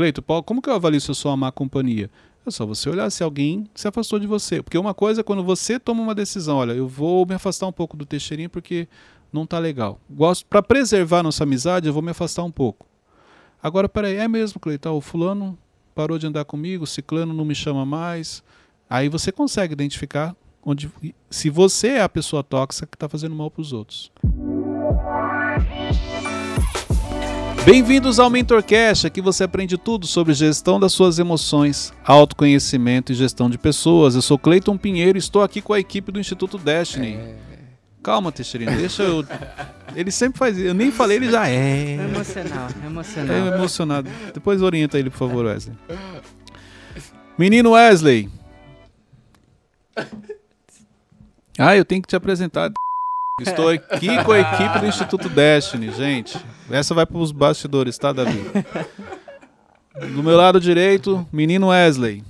Cleito, Paulo, como que eu avalio se eu sou uma má companhia? É só você olhar se alguém se afastou de você. Porque uma coisa é quando você toma uma decisão, olha, eu vou me afastar um pouco do Teixeirinho porque não tá legal. Gosto para preservar nossa amizade, eu vou me afastar um pouco. Agora, peraí, é mesmo, Cleiton, o fulano parou de andar comigo, o ciclano não me chama mais. Aí você consegue identificar onde se você é a pessoa tóxica que está fazendo mal para os outros. Bem-vindos ao MentorCast, aqui você aprende tudo sobre gestão das suas emoções, autoconhecimento e gestão de pessoas. Eu sou Cleiton Pinheiro e estou aqui com a equipe do Instituto Destiny. É... Calma, Teixeirinho, deixa eu. Ele sempre faz isso. Eu nem falei, ele já é. É emocional, é emocional. É emocionado. Depois orienta ele, por favor, Wesley. Menino Wesley. Ah, eu tenho que te apresentar. Estou aqui com a equipe do Instituto Destiny, gente. Essa vai para os bastidores, tá, Davi? Do meu lado direito, menino Wesley.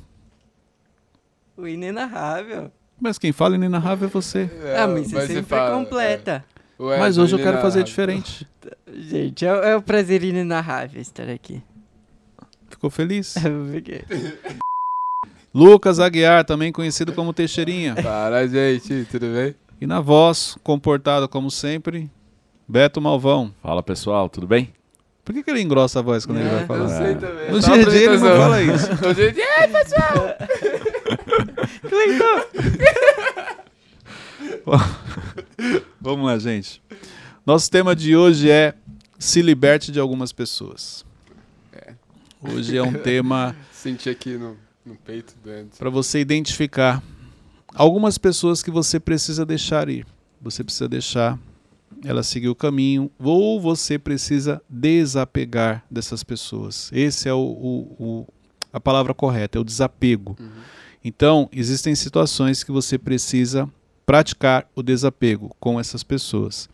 O inenarrável. Mas quem fala inenarrável é você. É, ah, mas você mas sempre fala, completa. É. Mas hoje eu quero fazer diferente. Gente, é, é o prazer inenarrável estar aqui. Ficou feliz? Fiquei. Lucas Aguiar, também conhecido como Teixeirinha. Para, gente, tudo bem? E na voz, comportado como sempre, Beto Malvão. Fala pessoal, tudo bem? Por que, que ele engrossa a voz quando é, ele vai falar? Eu sei também. No dia a dia ele não fala isso. No dia a dia, Ei, pessoal! Vamos lá, gente. Nosso tema de hoje é se liberte de algumas pessoas. É. Hoje é um tema. Senti aqui no, no peito dentro. Para você identificar algumas pessoas que você precisa deixar ir. Você precisa deixar ela seguir o caminho, ou você precisa desapegar dessas pessoas. Esse é o, o, o a palavra correta, é o desapego. Uhum. Então, existem situações que você precisa praticar o desapego com essas pessoas.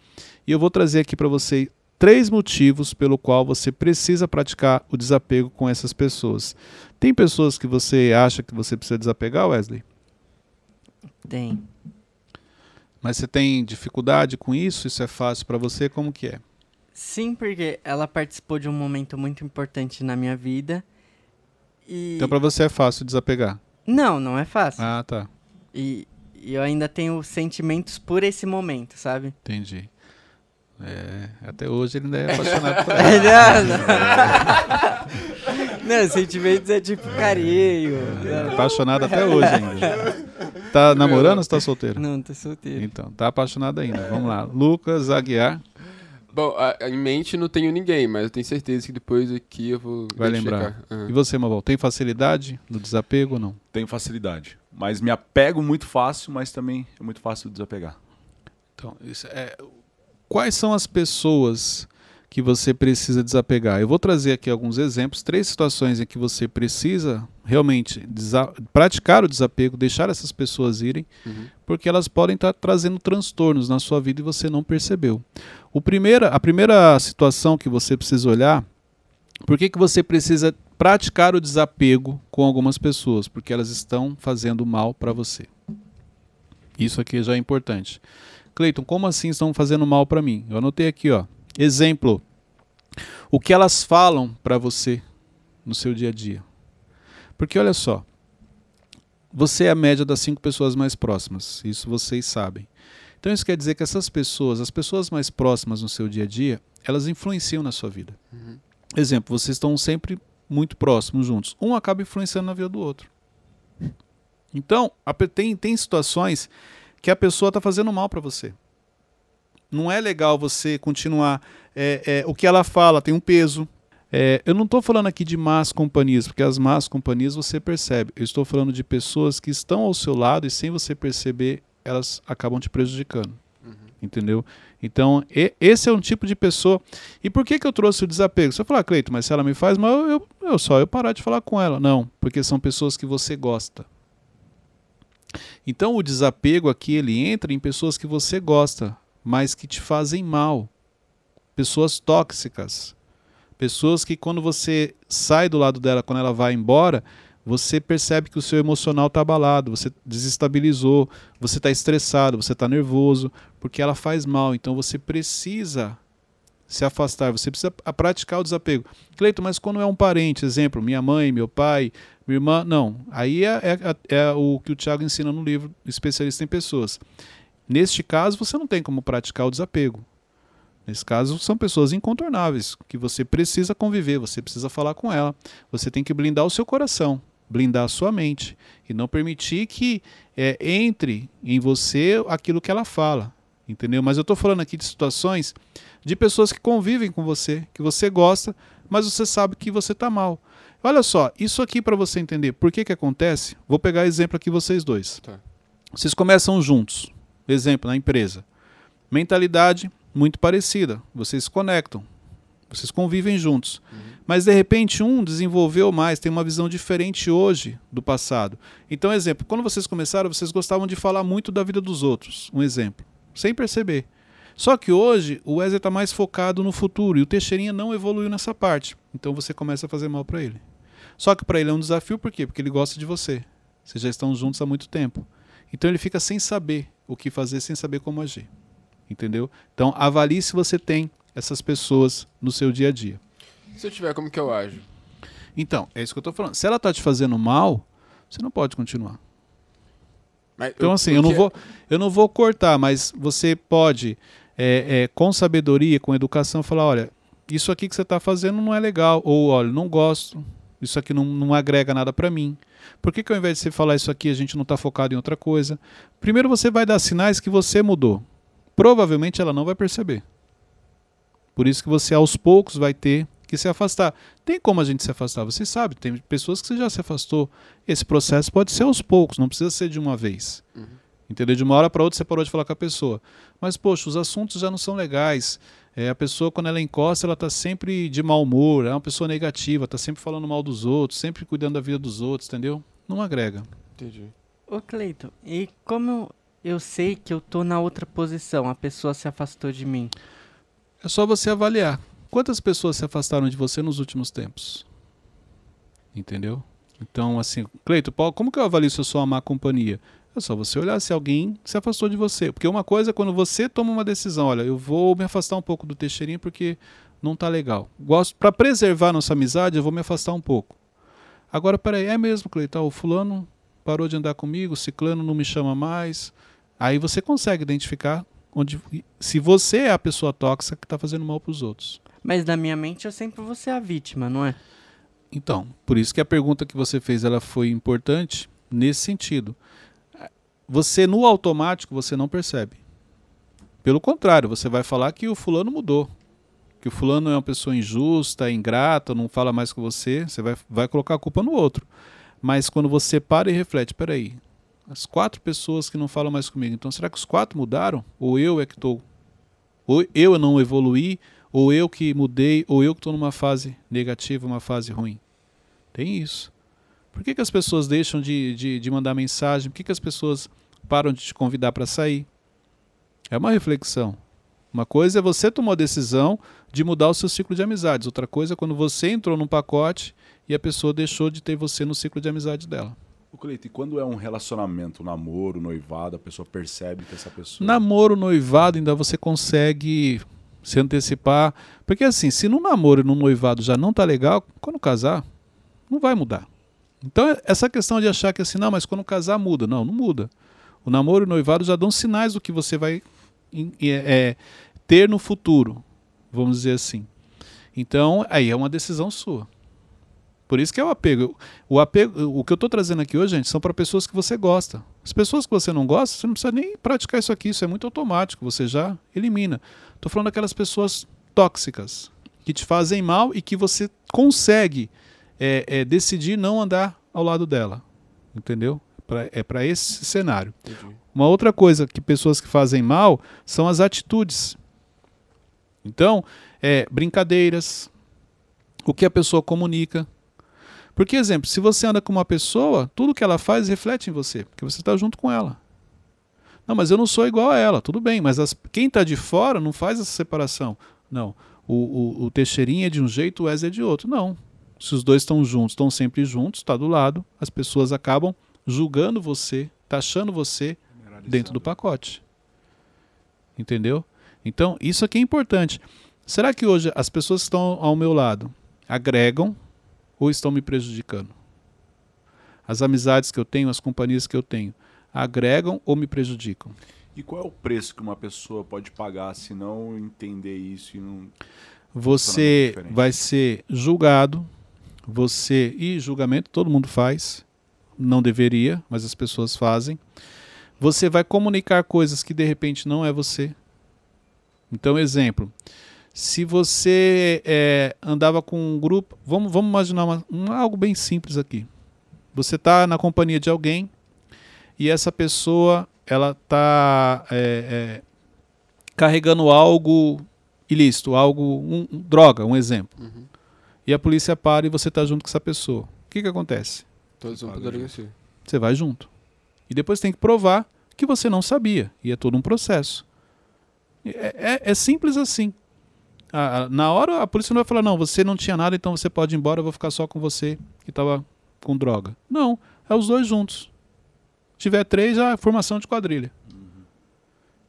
E eu vou trazer aqui para você três motivos pelo qual você precisa praticar o desapego com essas pessoas. Tem pessoas que você acha que você precisa desapegar, Wesley? Tem. Mas você tem dificuldade com isso? Isso é fácil para você? Como que é? Sim, porque ela participou de um momento muito importante na minha vida. E... Então para você é fácil desapegar? Não, não é fácil. Ah, tá. E, e eu ainda tenho sentimentos por esse momento, sabe? Entendi. É, até hoje ele ainda é apaixonado por ela. não, não. não, sentimentos é tipo carinho. É, apaixonado até hoje ainda. Tá namorando ou está solteiro? Não, tá solteiro. Então, tá apaixonado ainda. Vamos lá. Lucas Aguiar. Bom, a, em mente não tenho ninguém, mas eu tenho certeza que depois aqui eu vou. Vai lembrar. Uhum. E você, Mabel, tem facilidade no desapego ou não? Tenho facilidade. Mas me apego muito fácil, mas também é muito fácil desapegar. Então, isso é, quais são as pessoas que você precisa desapegar? Eu vou trazer aqui alguns exemplos, três situações em que você precisa realmente praticar o desapego, deixar essas pessoas irem, uhum. porque elas podem estar trazendo transtornos na sua vida e você não percebeu. O primeira, a primeira situação que você precisa olhar, por que, que você precisa praticar o desapego com algumas pessoas? Porque elas estão fazendo mal para você. Isso aqui já é importante. Cleiton, como assim estão fazendo mal para mim? Eu anotei aqui, ó. Exemplo. O que elas falam para você no seu dia a dia. Porque olha só, você é a média das cinco pessoas mais próximas. Isso vocês sabem. Então isso quer dizer que essas pessoas, as pessoas mais próximas no seu dia a dia, elas influenciam na sua vida. Uhum. Exemplo, vocês estão sempre muito próximos juntos. Um acaba influenciando na vida do outro. Então, tem, tem situações que a pessoa está fazendo mal para você. Não é legal você continuar. É, é, o que ela fala tem um peso. É, eu não estou falando aqui de más companhias, porque as más companhias você percebe. Eu estou falando de pessoas que estão ao seu lado e sem você perceber, elas acabam te prejudicando. Uhum. Entendeu? Então, e, esse é um tipo de pessoa. E por que, que eu trouxe o desapego? Você falar, Cleito, mas se ela me faz mal, eu, eu só eu parar de falar com ela. Não, porque são pessoas que você gosta. Então o desapego aqui ele entra em pessoas que você gosta, mas que te fazem mal. Pessoas tóxicas. Pessoas que quando você sai do lado dela, quando ela vai embora, você percebe que o seu emocional está abalado, você desestabilizou, você está estressado, você está nervoso, porque ela faz mal. Então você precisa se afastar, você precisa praticar o desapego. Cleito, mas quando é um parente, exemplo, minha mãe, meu pai, minha irmã, não. Aí é, é- é o que o Tiago ensina no livro Especialista em Pessoas. Neste caso, você não tem como praticar o desapego. Nesse caso, são pessoas incontornáveis, que você precisa conviver, você precisa falar com ela. Você tem que blindar o seu coração, blindar a sua mente e não permitir que é, entre em você aquilo que ela fala, entendeu? Mas eu estou falando aqui de situações de pessoas que convivem com você, que você gosta, mas você sabe que você está mal. Olha só, isso aqui para você entender por que que acontece, vou pegar exemplo aqui vocês dois. Tá. Vocês começam juntos, exemplo, na empresa. Mentalidade muito parecida, vocês se conectam, vocês convivem juntos. Mas de repente um desenvolveu mais, tem uma visão diferente hoje do passado. Então, exemplo, quando vocês começaram, vocês gostavam de falar muito da vida dos outros. Um exemplo, sem perceber. Só que hoje o Wesley está mais focado no futuro e o Teixeirinha não evoluiu nessa parte. Então você começa a fazer mal para ele. Só que para ele é um desafio, por quê? Porque ele gosta de você. Vocês já estão juntos há muito tempo. Então ele fica sem saber o que fazer, sem saber como agir. Entendeu? Então avalie se você tem essas pessoas no seu dia a dia. Se eu tiver, como que eu ajo? Então, é isso que eu tô falando. Se ela tá te fazendo mal, você não pode continuar. Mas Então, assim, eu não, vou, eu não vou cortar, mas você pode, é, é, com sabedoria, com educação, falar: olha, isso aqui que você está fazendo não é legal. Ou, olha, não gosto. Isso aqui não, não agrega nada para mim. Por que, que ao invés de você falar isso aqui, a gente não está focado em outra coisa? Primeiro você vai dar sinais que você mudou. Provavelmente ela não vai perceber. Por isso que você aos poucos vai ter que se afastar. Tem como a gente se afastar, você sabe. Tem pessoas que você já se afastou. Esse processo pode ser aos poucos, não precisa ser de uma vez. Uhum. Entendeu? De uma hora para outra você parou de falar com a pessoa. Mas, poxa, os assuntos já não são legais. É, a pessoa, quando ela encosta, ela está sempre de mau humor, é uma pessoa negativa, está sempre falando mal dos outros, sempre cuidando da vida dos outros, entendeu? Não agrega. Entendi. Ô Cleiton, e como eu, sei que eu tô na outra posição, a pessoa se afastou de mim? É só você avaliar. Quantas pessoas se afastaram de você nos últimos tempos? Entendeu? Então, assim, Cleito, como que eu avalio se eu sou uma má companhia? É só você olhar se alguém se afastou de você. Porque uma coisa é quando você toma uma decisão, olha, eu vou me afastar um pouco do Teixeirinho porque não tá legal. Gosto para preservar nossa amizade, eu vou me afastar um pouco. Agora, peraí, é mesmo, Cleiton, o fulano parou de andar comigo, o ciclano não me chama mais. Aí você consegue identificar onde se você é a pessoa tóxica que está fazendo mal para os outros. Mas na minha mente eu sempre vou ser a vítima, não é? Então, por isso que a pergunta que você fez ela foi importante nesse sentido. Você no automático você não percebe. Pelo contrário, você vai falar que o fulano mudou, que o fulano é uma pessoa injusta, ingrata, não fala mais com você, você vai, vai colocar a culpa no outro. Mas quando você para e reflete, peraí, as quatro pessoas que não falam mais comigo, então será que os quatro mudaram? Ou eu é que estou, ou eu não evoluí, ou eu que mudei, ou eu que estou numa fase negativa, uma fase ruim. Tem isso. Por que, que as pessoas deixam de, de, de mandar mensagem? Por que, que as pessoas param de te convidar para sair? É uma reflexão. Uma coisa é você tomar a decisão de mudar o seu ciclo de amizades. Outra coisa é quando você entrou num pacote e a pessoa deixou de ter você no ciclo de amizade dela. O Cleito, e quando é um relacionamento, um namoro, noivado, a pessoa percebe que essa pessoa. Namoro, noivado, ainda você consegue se antecipar. Porque assim, se no namoro e no noivado já não tá legal, quando casar, não vai mudar. Então, essa questão de achar que assim, não, mas quando casar muda. Não, não muda. O namoro e o noivado já dão sinais do que você vai é, é, ter no futuro, vamos dizer assim. Então, aí é uma decisão sua. Por isso que é o apego. O apego, o que eu estou trazendo aqui hoje, gente, são para pessoas que você gosta. As pessoas que você não gosta, você não precisa nem praticar isso aqui, isso é muito automático, você já elimina. Estou falando daquelas pessoas tóxicas, que te fazem mal e que você consegue é, é, decidir não andar ao lado dela. Entendeu? Pra, é para esse cenário. Entendi. Uma outra coisa que pessoas que fazem mal são as atitudes. Então, é, brincadeiras, o que a pessoa comunica. Porque, exemplo, se você anda com uma pessoa, tudo que ela faz reflete em você, porque você está junto com ela. Não, mas eu não sou igual a ela, tudo bem, mas as- quem está de fora não faz essa separação. Não, o, o, o Teixeirinha é de um jeito, o Wesley é de outro. Não. Se os dois estão juntos, estão sempre juntos, está do lado, as pessoas acabam julgando você, taxando você dentro do pacote. Entendeu? Então, isso aqui é importante. Será que hoje as pessoas que estão ao meu lado agregam ou estão me prejudicando? As amizades que eu tenho, as companhias que eu tenho, agregam ou me prejudicam? E qual é o preço que uma pessoa pode pagar se não entender isso e não. Você vai ser julgado, você. E julgamento todo mundo faz, não deveria, mas as pessoas fazem. Você vai comunicar coisas que de repente não é você. Então, exemplo. Se você é, andava com um grupo. Vamos, vamos imaginar uma- um- algo bem simples aqui. Você está na companhia de alguém e essa pessoa ela está carregando algo ilícito, algo um- um- droga, um exemplo. Uhum. E a polícia para e você está junto com essa pessoa. O que, que acontece? Todos vão delegacia. Você vai junto. E depois tem que provar que você não sabia. E é todo um processo. É, é- é simples assim. A- a- na hora a polícia não vai falar, não, você não tinha nada, então você pode ir embora, eu vou ficar só com você que estava com droga. Não, é os dois juntos. Se tiver três, já é formação de quadrilha.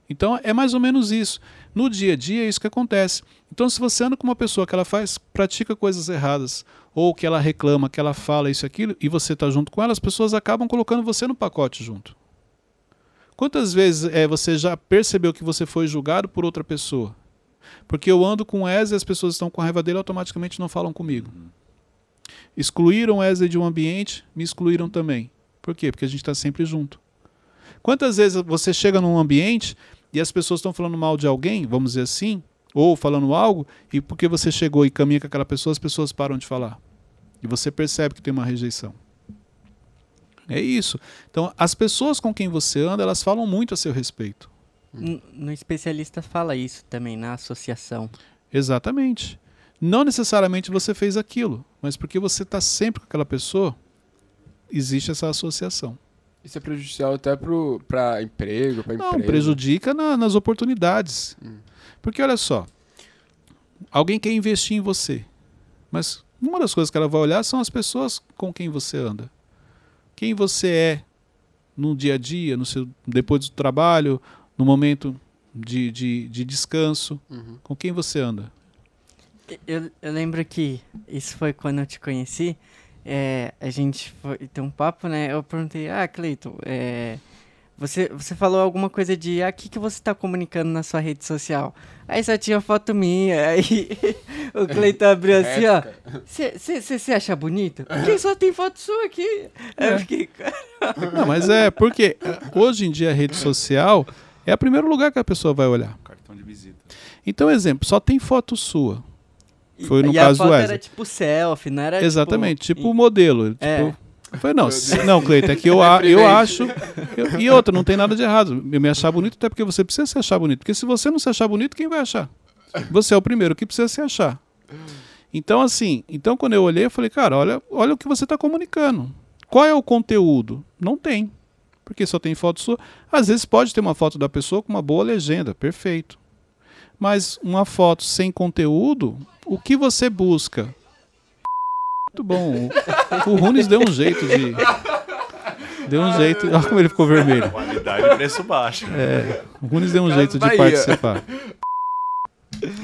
Então é mais ou menos isso. No dia a dia é isso que acontece. Então se você anda com uma pessoa que ela faz, pratica coisas erradas, ou que ela reclama, que ela fala isso aquilo, e você está junto com ela, as pessoas acabam colocando você no pacote junto. Quantas vezes é, você já percebeu que você foi julgado por outra pessoa? Porque eu ando com o as pessoas estão com raiva dele automaticamente não falam comigo. Excluíram o de um ambiente, me excluíram também. Por quê? Porque a gente está sempre junto. Quantas vezes você chega num ambiente e as pessoas estão falando mal de alguém, vamos dizer assim, ou falando algo, e porque você chegou e caminha com aquela pessoa, as pessoas param de falar. E você percebe que tem uma rejeição. É isso. Então, as pessoas com quem você anda, elas falam muito a seu respeito. No especialista fala isso também, na associação. Exatamente. Não necessariamente você fez aquilo, mas porque você está sempre com aquela pessoa, existe essa associação. Isso é prejudicial até pro, pra emprego, Não, empresa. prejudica na- nas oportunidades. Hum. Porque olha só, alguém quer investir em você, mas uma das coisas que ela vai olhar são as pessoas com quem você anda. Quem você é no dia a dia, no seu, depois do trabalho, no momento de, de, de descanso, Uhum. com quem você anda. Eu, eu lembro que isso foi quando eu te conheci. É, a gente foi ter um papo, né? Eu perguntei, ah, Cleiton, é, você, você falou alguma coisa de, ah, o que, que você tá comunicando na sua rede social? Aí só tinha foto minha, aí o Cleiton abriu assim, ó. Você acha bonito? Porque só tem foto sua aqui. Aí eu fiquei, Não, mas é porque eh, hoje em dia a rede social é o primeiro lugar que a pessoa vai olhar. Cartão de visita. Então, exemplo, só tem foto sua. E- Foi no e caso a do foto Wesley. era tipo selfie, não era Exatamente, tipo, tipo... o modelo. Tipo, É. eu falei, não, não, Cleiton, é que eu, a- eu acho. eu- e outra, não tem nada de errado. Eu me achar bonito, até porque você precisa se achar bonito. Porque se você não se achar bonito, quem vai achar? Você é o primeiro que precisa se achar. Então, assim, então quando eu olhei, eu falei, cara, olha, olha o que você está comunicando. Qual é o conteúdo? Não tem. Porque só tem foto sua. Às vezes pode ter uma foto da pessoa com uma boa legenda, perfeito. Mas uma foto sem conteúdo, o que você busca? Muito bom. O, o Runes deu um jeito de. Deu um jeito. Olha como ele ficou vermelho. Qualidade e preço baixo. É, o Runes deu um jeito de participar.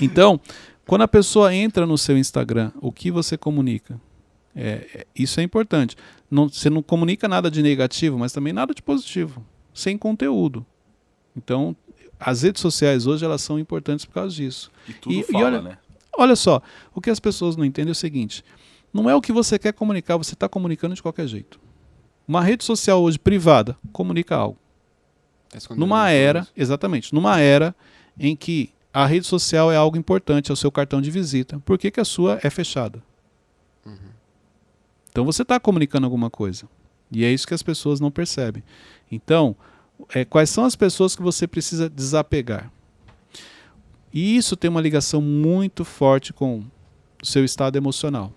Então, quando a pessoa entra no seu Instagram, o que você comunica? É, é- isso é importante. Não, você não comunica nada de negativo, mas também nada de positivo. Sem conteúdo. Então, as redes sociais hoje elas são importantes por causa disso. E tudo E- e fala, olha- né? Olha só, o que as pessoas não entendem é o seguinte: não é o que você quer comunicar, você está comunicando de qualquer jeito. Uma rede social hoje privada comunica algo. Tá Numa era, exatamente, numa era em que a rede social é algo importante, é o seu cartão de visita, por que, que a sua é fechada? Então você está comunicando alguma coisa. E é isso que as pessoas não percebem. Então, é, quais são as pessoas que você precisa desapegar? E isso tem uma ligação muito forte com o seu estado emocional.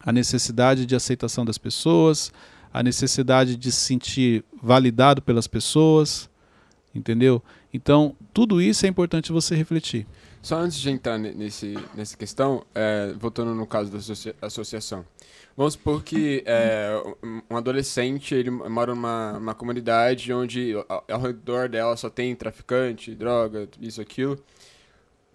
A necessidade de aceitação das pessoas, a necessidade de se sentir validado pelas pessoas, entendeu? Então, tudo isso é importante você refletir. Só antes de entrar ne- nesse, nessa questão, é, voltando no caso da associa- associação. Vamos supor que é, um- adolescente ele mora numa uma comunidade onde ao, ao redor dela só tem traficante, droga, isso, aquilo.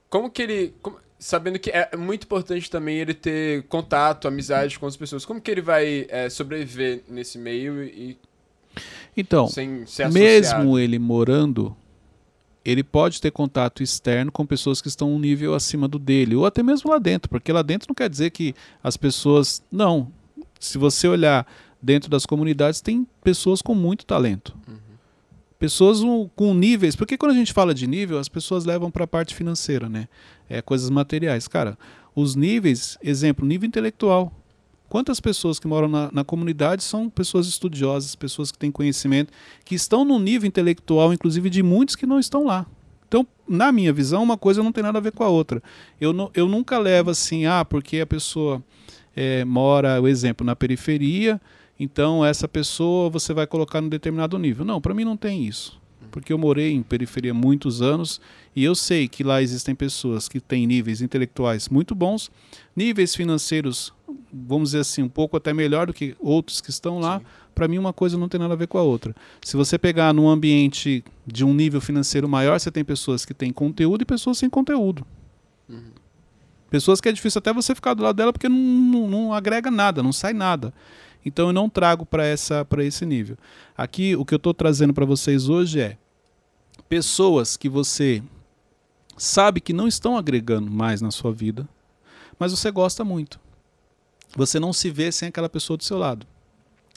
como que ele. como- sabendo que é muito importante também ele ter contato, amizade com as pessoas, como que ele vai é, sobreviver nesse meio e Então, sem ser associado? mesmo ele morando, ele pode ter contato externo com pessoas que estão um nível acima do dele, ou até mesmo lá dentro, porque lá dentro não quer dizer que as pessoas. Não. Se você olhar dentro das comunidades, tem pessoas com muito talento. Pessoas um, com níveis. Porque quando a gente fala de nível, as pessoas levam para a parte financeira, né? É, coisas materiais. Cara, os níveis, exemplo, nível intelectual. Quantas pessoas que moram na, na comunidade são pessoas estudiosas, pessoas que têm conhecimento, que estão no nível intelectual, inclusive de muitos que não estão lá. Então, na minha visão, uma coisa não tem nada a ver com a outra. Eu, não, eu nunca levo assim, ah, porque a pessoa é, mora, o exemplo, na periferia, então essa pessoa você vai colocar num determinado nível. Não, para mim não tem isso. Porque eu morei em periferia muitos anos e eu sei que lá existem pessoas que têm níveis intelectuais muito bons, níveis financeiros, vamos dizer assim, um pouco até melhor do que outros que estão lá. Para mim, uma coisa não tem nada a ver com a outra. Se você pegar num ambiente de um nível financeiro maior, você tem pessoas que têm conteúdo e pessoas sem conteúdo. Pessoas que é difícil até você ficar do lado dela porque não, não, não agrega nada, não sai nada. Então eu não trago para essa para esse nível. Aqui o que eu estou trazendo para vocês hoje é pessoas que você sabe que não estão agregando mais na sua vida, mas você gosta muito. Você não se vê sem aquela pessoa do seu lado.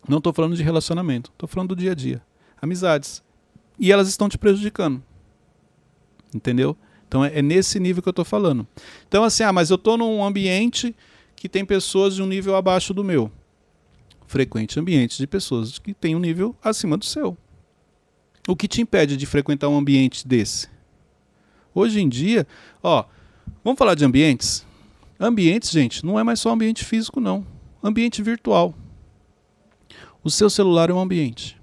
Não estou falando de relacionamento, estou falando do dia a dia, amizades. E elas estão te prejudicando. Entendeu? Então é, é nesse nível que eu estou falando. Então assim, ah, mas eu estou num ambiente que tem pessoas de um nível abaixo do meu. Frequente ambientes de pessoas que têm um nível acima do seu. O que te impede de frequentar um ambiente desse? Hoje em dia, ó, vamos falar de ambientes? Ambientes, gente, não é mais só ambiente físico, não. Ambiente virtual. O seu celular é um ambiente.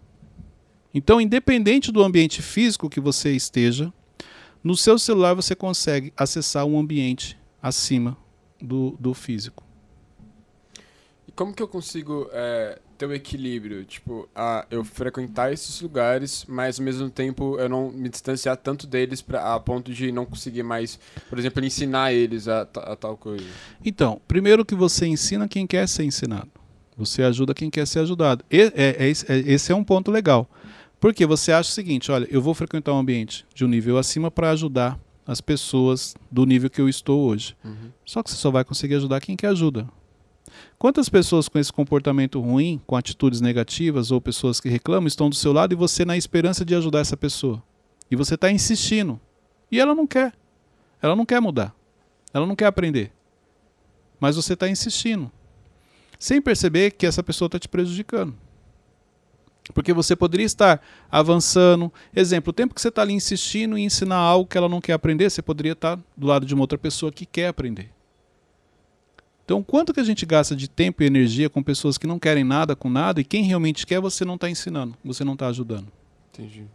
Então, independente do ambiente físico que você esteja, no seu celular você consegue acessar um ambiente acima do, do físico. E como que eu consigo é, ter o equilíbrio? Tipo, a, eu frequentar esses lugares, mas ao mesmo tempo eu não me distanciar tanto deles pra, a ponto de não conseguir mais, por exemplo, ensinar eles a, a tal coisa. Então, primeiro que você ensina quem quer ser ensinado. Você ajuda quem quer ser ajudado. E- é- é esse- é- esse é um ponto legal. Porque você acha o seguinte: olha, eu vou frequentar um ambiente de um nível acima para ajudar as pessoas do nível que eu estou hoje. Só que você só vai conseguir ajudar quem quer ajuda. Quantas pessoas com esse comportamento ruim, com atitudes negativas ou pessoas que reclamam estão do seu lado e você na esperança de ajudar essa pessoa? E você está insistindo. E ela não quer. Ela não quer mudar. Ela não quer aprender. Mas você está insistindo. Sem perceber que essa pessoa está te prejudicando. Porque você poderia estar avançando. Exemplo, o tempo que você está ali insistindo em ensinar algo que ela não quer aprender, você poderia estar do lado de uma outra pessoa que quer aprender. Então, quanto que a gente gasta de tempo e energia com pessoas que não querem nada com nada e quem realmente quer você não está ensinando, você não está ajudando. Entendi.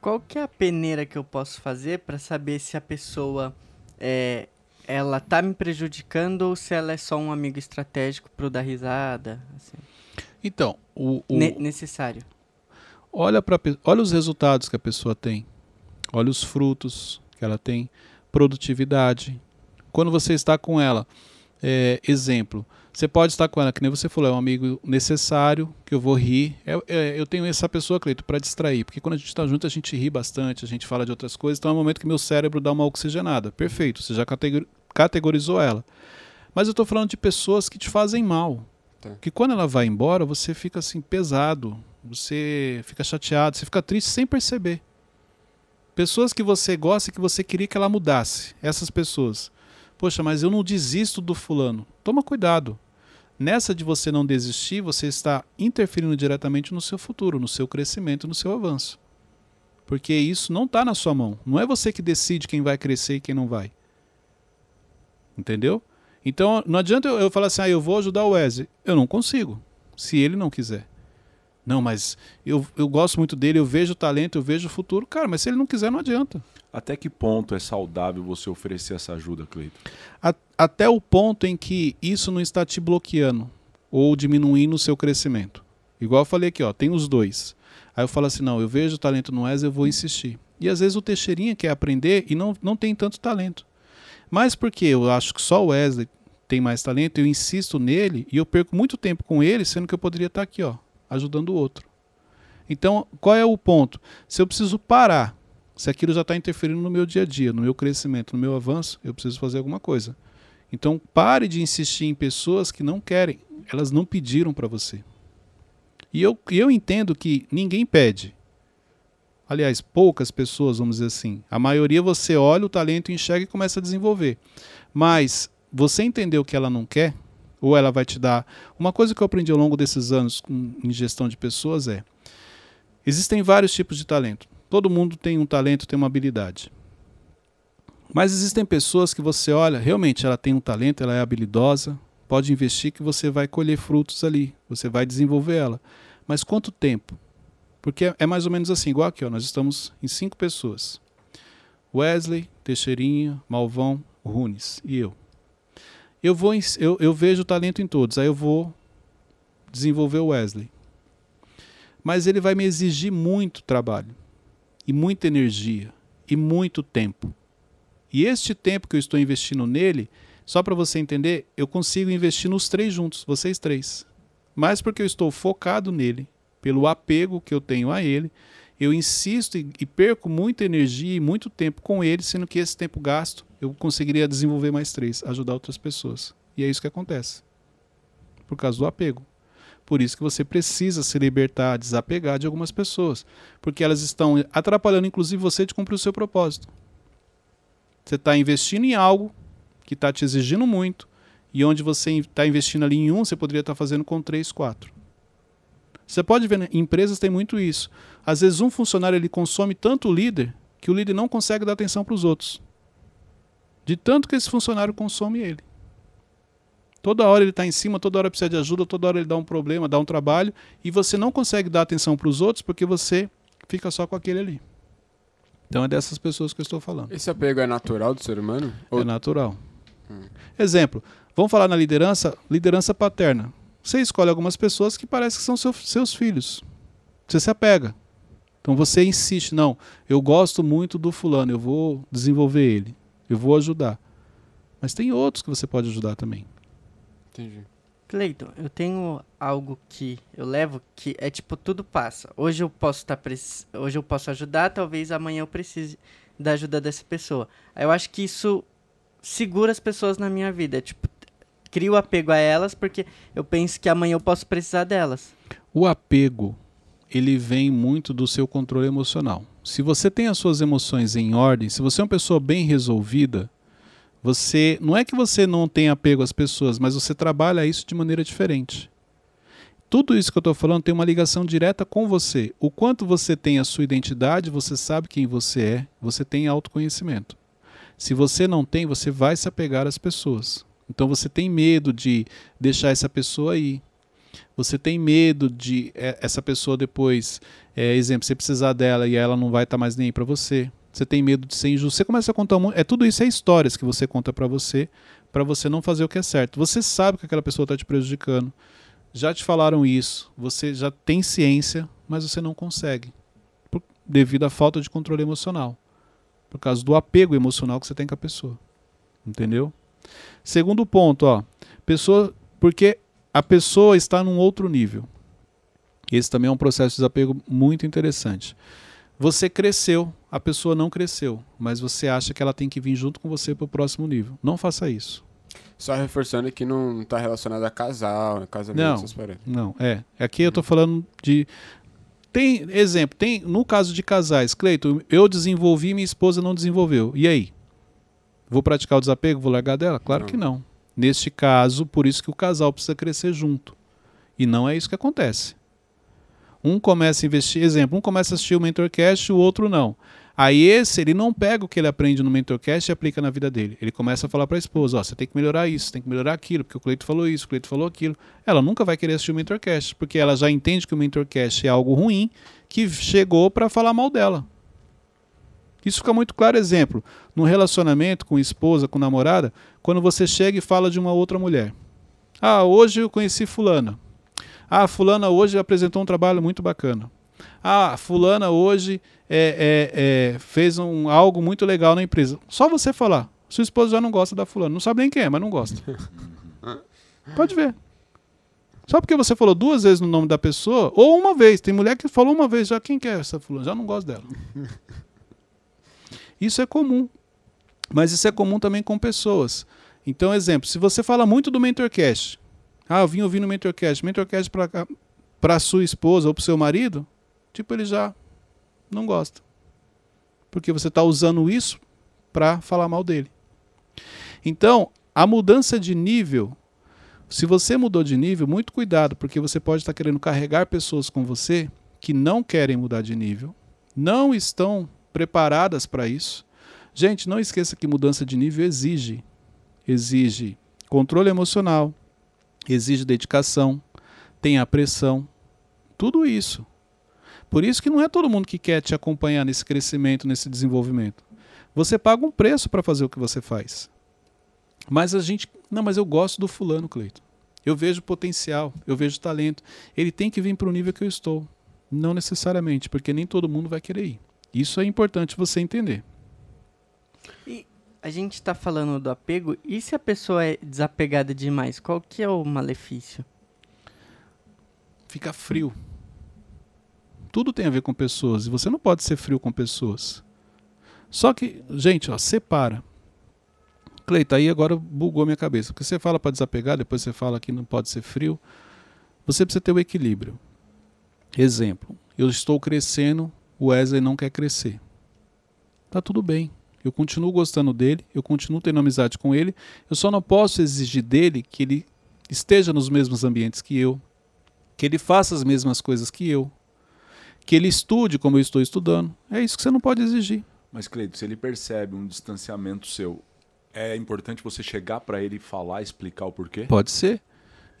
Qual que é a peneira que eu posso fazer pra saber se a pessoa é, ela tá me prejudicando ou se ela é só um amigo estratégico pro dar risada, assim, Então, o, o- ne- necessário. olha, pe- olha os resultados que a pessoa tem. Olha os frutos que ela tem. Produtividade. Quando você está com ela, é, exemplo, você pode estar com ela, que nem você falou, é um amigo necessário, que eu vou rir. É- é, eu tenho essa pessoa, Cleito, para distrair. Porque quando a gente está junto, a gente ri bastante, a gente fala de outras coisas. Então é um momento que meu cérebro dá uma oxigenada. Perfeito, você já categori- categorizou ela. Mas eu estou falando de pessoas que te fazem mal. Tá. Que quando ela vai embora, você fica assim pesado, você fica chateado, você fica triste sem perceber. Pessoas que você gosta e que você queria que ela mudasse. Essas pessoas. Poxa, mas eu não desisto do fulano. Toma cuidado. Nessa de você não desistir, você está interferindo diretamente no seu futuro, no seu crescimento, no seu avanço. Porque isso não está na sua mão. Não é você que decide quem vai crescer e quem não vai. Entendeu? Então não adianta eu, eu falar assim, ah, eu vou ajudar o Wesley. Eu não consigo, se ele não quiser. Não, mas eu, eu gosto muito dele, eu vejo o talento, eu vejo o futuro. Cara, mas se ele não quiser, não adianta. Até que ponto é saudável você oferecer essa ajuda, Cleiton? Até o ponto em que isso não está te bloqueando ou diminuindo o seu crescimento. Igual eu falei aqui, ó, tem os dois. Aí eu falo assim, não, eu vejo o talento no Wesley, eu vou insistir. E às vezes o Teixeirinha quer aprender e não, não tem tanto talento. Mas porque eu acho que só o Wesley tem mais talento, eu insisto nele e eu perco muito tempo com ele, sendo que eu poderia estar aqui, ó, ajudando o outro. Então, qual é o ponto? Se eu preciso parar, se aquilo já está interferindo no meu dia a dia, no meu crescimento, no meu avanço, eu preciso fazer alguma coisa. Então, pare de insistir em pessoas que não querem, elas não pediram para você. E eu, eu entendo que ninguém pede. Aliás, poucas pessoas, vamos dizer assim. A maioria você olha o talento, enxerga e começa a desenvolver. Mas você entendeu que ela não quer, ou ela vai te dar. Uma coisa que eu aprendi ao longo desses anos em gestão de pessoas é: existem vários tipos de talento. Todo mundo tem um talento, tem uma habilidade. Mas existem pessoas que você olha, realmente ela tem um talento, ela é habilidosa, pode investir que você vai colher frutos ali, você vai desenvolver ela. Mas quanto tempo? Porque é, é mais ou menos assim, igual aqui, ó, nós estamos em cinco pessoas. Wesley, Teixeirinha, Malvão, Runes e eu. Eu, vou, eu, eu vejo o talento em todos, aí eu vou desenvolver o Wesley. Mas ele vai me exigir muito trabalho, e muita energia, e muito tempo. E este tempo que eu estou investindo nele, só para você entender, eu consigo investir nos três juntos, vocês três. Mas porque eu estou focado nele, pelo apego que eu tenho a ele, eu insisto e, e perco muita energia e muito tempo com ele, sendo que esse tempo gasto eu conseguiria desenvolver mais três, ajudar outras pessoas. E é isso que acontece. Por causa do apego. Por isso que você precisa se libertar, desapegar de algumas pessoas, porque elas estão atrapalhando inclusive você de cumprir o seu propósito. Você está investindo em algo que está te exigindo muito, e onde você está investindo ali em um, você poderia estar tá fazendo com três, quatro. Você pode ver, né? empresas têm muito isso. Às vezes um funcionário ele consome tanto o líder que o líder não consegue dar atenção para os outros. De tanto que esse funcionário consome ele. Toda hora ele está em cima, toda hora precisa de ajuda, toda hora ele dá um problema, dá um trabalho, e você não consegue dar atenção para os outros porque você fica só com aquele ali. Então é dessas pessoas que eu estou falando. Esse apego é natural do ser humano? É natural. Hum. Exemplo, vamos falar na liderança, liderança paterna. Você escolhe algumas pessoas que parecem que são seu, seus filhos. Você se apega. Então você insiste, não, eu gosto muito do fulano, eu vou desenvolver ele, eu vou ajudar. Mas tem outros que você pode ajudar também. Entendi. Cleiton, eu tenho algo que eu levo que é tipo tudo passa. Hoje eu posso estar tá hoje eu posso ajudar, talvez amanhã eu precise da ajuda dessa pessoa. Eu acho que isso segura as pessoas na minha vida, tipo crio apego a elas porque eu penso que amanhã eu posso precisar delas. O apego ele vem muito do seu controle emocional. Se você tem as suas emoções em ordem, se você é uma pessoa bem resolvida, você não é que você não tem apego às pessoas, mas você trabalha isso de maneira diferente. Tudo isso que eu estou falando tem uma ligação direta com você. O quanto você tem a sua identidade, você sabe quem você é, você tem autoconhecimento. Se você não tem, você vai se apegar às pessoas. Então você tem medo de deixar essa pessoa aí. Você tem medo de é, essa pessoa depois, é, exemplo, você precisar dela e ela não vai estar tá mais nem para você você tem medo de ser injusto. Você começa a contar é tudo isso é histórias que você conta para você, para você não fazer o que é certo. Você sabe que aquela pessoa está te prejudicando. Já te falaram isso, você já tem ciência, mas você não consegue, por, devido à falta de controle emocional, por causa do apego emocional que você tem com a pessoa. Entendeu? Segundo ponto, ó, pessoa, porque a pessoa está num outro nível. Esse também é um processo de desapego muito interessante. Você cresceu, a pessoa não cresceu, mas você acha que ela tem que vir junto com você para o próximo nível. Não faça isso. Só reforçando que não está relacionado a casal, a casamento, não, essas paradas. Não, é. Aqui eu estou falando de. Tem exemplo, tem no caso de casais, Cleito, eu desenvolvi, minha esposa não desenvolveu. E aí? Vou praticar o desapego? Vou largar dela? Claro não. que não. Neste caso, por isso que o casal precisa crescer junto. E não é isso que acontece. Um começa a investir, exemplo, um começa a assistir o Mentorcast, o outro não. Aí esse, ele não pega o que ele aprende no Mentorcast e aplica na vida dele. Ele começa a falar para a esposa, ó, você tem que melhorar isso, tem que melhorar aquilo, porque o Cleito falou isso, o Cleito falou aquilo. Ela nunca vai querer assistir o Mentorcast, porque ela já entende que o Mentorcast é algo ruim, que chegou para falar mal dela. Isso fica muito claro, exemplo, no relacionamento com esposa, com namorada, quando você chega e fala de uma outra mulher. Ah, hoje eu conheci fulana. Ah, fulana hoje apresentou um trabalho muito bacana. Ah, fulana hoje é, é, é, fez um, algo muito legal na empresa. Só você falar. Sua esposa já não gosta da fulana. Não sabe nem quem é, mas não gosta. Pode ver. Só porque você falou duas vezes no nome da pessoa, ou uma vez. Tem mulher que falou uma vez já, quem que é essa fulana? Já não gosto dela. Isso é comum. Mas isso é comum também com pessoas. Então, exemplo, se você fala muito do Mentorcast, ah, eu vim ouvindo o Mentorcast, Mentorcast para sua esposa ou para seu marido, tipo, ele já não gosta. Porque você está usando isso para falar mal dele. Então, a mudança de nível, se você mudou de nível, muito cuidado, porque você pode estar tá querendo carregar pessoas com você que não querem mudar de nível, não estão preparadas para isso. Gente, não esqueça que mudança de nível exige exige controle emocional, exige dedicação, tem a pressão, tudo isso. Por isso que não é todo mundo que quer te acompanhar nesse crescimento, nesse desenvolvimento. Você paga um preço para fazer o que você faz. Mas a gente, não, mas eu gosto do fulano, Cleiton. Eu vejo potencial, eu vejo talento. Ele tem que vir para o nível que eu estou. Não necessariamente, porque nem todo mundo vai querer ir. Isso é importante você entender. E a gente está falando do apego, e se a pessoa é desapegada demais, qual que é o malefício? Fica frio. Tudo tem a ver com pessoas, e você não pode ser frio com pessoas. Só que, gente, ó, separa. Cleita, aí agora bugou minha cabeça. Porque você fala para desapegar, depois você fala que não pode ser frio. Você precisa ter o equilíbrio. Exemplo, eu estou crescendo, o Wesley não quer crescer. Tá tudo bem. Eu continuo gostando dele, eu continuo tendo amizade com ele, eu só não posso exigir dele que ele esteja nos mesmos ambientes que eu, que ele faça as mesmas coisas que eu, que ele estude como eu estou estudando. É isso que você não pode exigir. Mas, Cleide, se ele percebe um distanciamento seu, é importante você chegar para ele e falar, explicar o porquê? Pode ser.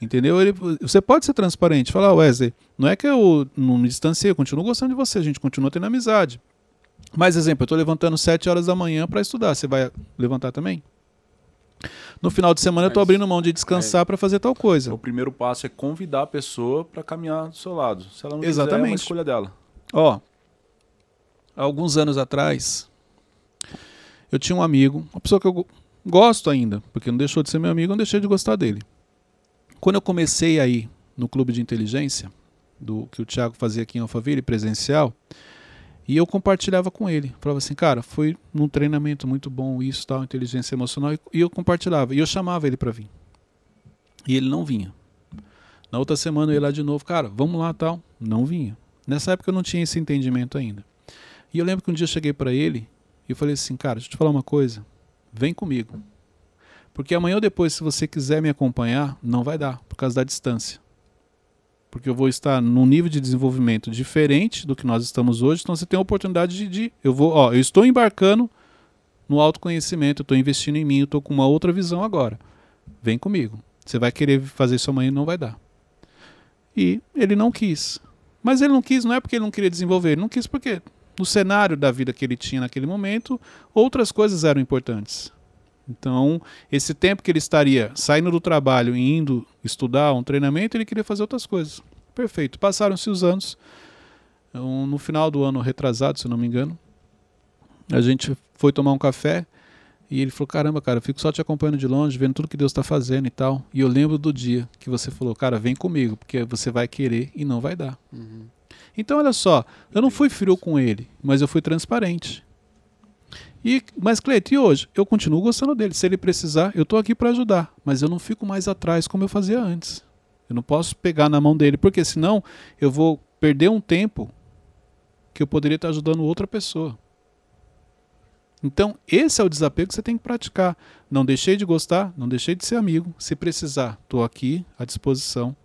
Entendeu? Ele, você pode ser transparente, falar, Wesley, não é que eu não me distanciei, eu continuo gostando de você, a gente continua tendo amizade. Mais exemplo, eu estou levantando 7 horas da manhã para estudar. Você vai levantar também? No final de semana eu estou abrindo mão de descansar para fazer tal coisa. O primeiro passo é convidar a pessoa para caminhar do seu lado. Se ela não Exatamente. quiser, é uma escolha dela. Ó, alguns anos atrás, eu tinha um amigo, uma pessoa que eu gosto ainda, porque não deixou de ser meu amigo, não deixei de gostar dele. Quando eu comecei aí no clube de inteligência, do que o Thiago fazia aqui em Alphaville, presencial, e eu compartilhava com ele. Falava assim, cara, foi num treinamento muito bom isso, tal, inteligência emocional. E eu compartilhava. E eu chamava ele para vir. E ele não vinha. Na outra semana eu ia lá de novo, cara, vamos lá, tal. Não vinha. Nessa época eu não tinha esse entendimento ainda. E eu lembro que um dia eu cheguei para ele e eu falei assim, cara, deixa eu te falar uma coisa. Vem comigo. Porque amanhã ou depois, se você quiser me acompanhar, não vai dar, por causa da distância porque eu vou estar num nível de desenvolvimento diferente do que nós estamos hoje, então você tem a oportunidade de, de eu vou, ó, eu estou embarcando no autoconhecimento, estou investindo em mim, estou com uma outra visão agora. Vem comigo. Você vai querer fazer isso amanhã e não vai dar. E ele não quis. Mas ele não quis não é porque ele não queria desenvolver, ele não quis porque no cenário da vida que ele tinha naquele momento, outras coisas eram importantes. Então, esse tempo que ele estaria saindo do trabalho e indo estudar um treinamento, ele queria fazer outras coisas. Perfeito. Passaram-se os anos. No final do ano retrasado, se não me engano, a gente foi tomar um café e ele falou: Caramba, cara, eu fico só te acompanhando de longe, vendo tudo que Deus está fazendo e tal. E eu lembro do dia que você falou: Cara, vem comigo, porque você vai querer e não vai dar. Uhum. Então, olha só, eu não fui frio com ele, mas eu fui transparente. E, mas, Cleiton, e hoje? Eu continuo gostando dele. Se ele precisar, eu estou aqui para ajudar. Mas eu não fico mais atrás como eu fazia antes. Eu não posso pegar na mão dele, porque senão eu vou perder um tempo que eu poderia estar ajudando outra pessoa. Então, esse é o desapego que você tem que praticar. Não deixei de gostar, não deixei de ser amigo. Se precisar, estou aqui à disposição.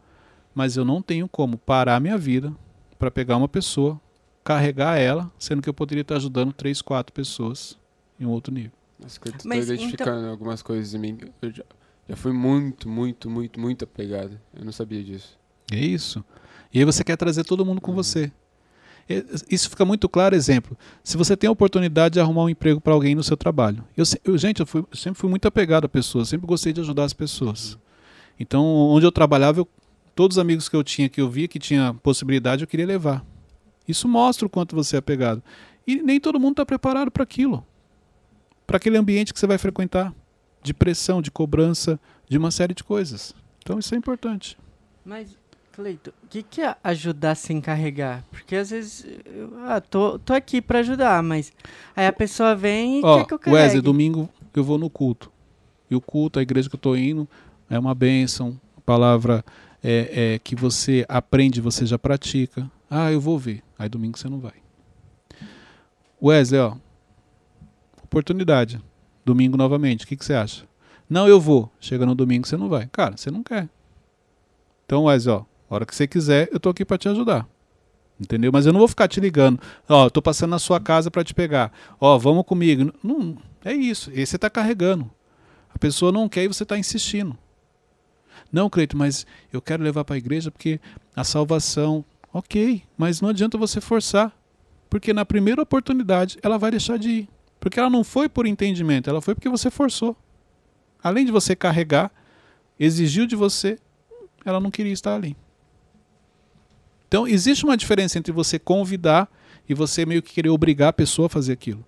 Mas eu não tenho como parar minha vida para pegar uma pessoa, carregar ela, sendo que eu poderia estar ajudando três, quatro pessoas em um outro nível. Mas que eu tô Mas, identificando então... algumas coisas em mim. Eu já, já fui muito, muito, muito, muito apegado. Eu não sabia disso. É isso. E aí você quer trazer todo mundo com uhum. você. Isso fica muito claro, exemplo. Se você tem a oportunidade de arrumar um emprego para alguém no seu trabalho. Eu, eu gente, eu, fui, eu, sempre fui muito apegado a pessoas, sempre gostei de ajudar as pessoas. Uhum. Então, onde eu trabalhava, eu, todos os amigos que eu tinha, que eu via que tinha possibilidade, eu queria levar. Isso mostra o quanto você é apegado. E nem todo mundo está preparado para aquilo. Para aquele ambiente que você vai frequentar, de pressão, de cobrança, de uma série de coisas. Então isso é importante. Mas, Cleito, o que, que é ajudar sem carregar? Porque às vezes, eu, ah, tô, tô aqui para ajudar, mas aí a pessoa vem e Ó, quer que eu carregue. Wesley, domingo eu vou no culto. E o culto, a igreja que eu estou indo, é uma bênção. A palavra é, é que você aprende, você já pratica. Ah, eu vou ver. Aí domingo você não vai. Wesley, ó. Oportunidade. Domingo novamente. O que, que você acha? Não, eu vou. Chega no domingo, você não vai. Cara, você não quer. Então, Wesley, ó. A hora que você quiser, eu tô aqui para te ajudar. Entendeu? Mas eu não vou ficar te ligando. Ó, tô passando na sua casa para te pegar. Ó, vamos comigo. Não, é isso. E você tá carregando. A pessoa não quer e você tá insistindo. Não, Cleito, mas eu quero levar para a igreja porque a salvação. Ok, mas não adianta você forçar. Porque na primeira oportunidade ela vai deixar de ir. Porque ela não foi por entendimento, ela foi porque você forçou. Além de você carregar, exigiu de você, ela não queria estar ali. Então, existe uma diferença entre você convidar e você meio que querer obrigar a pessoa a fazer aquilo.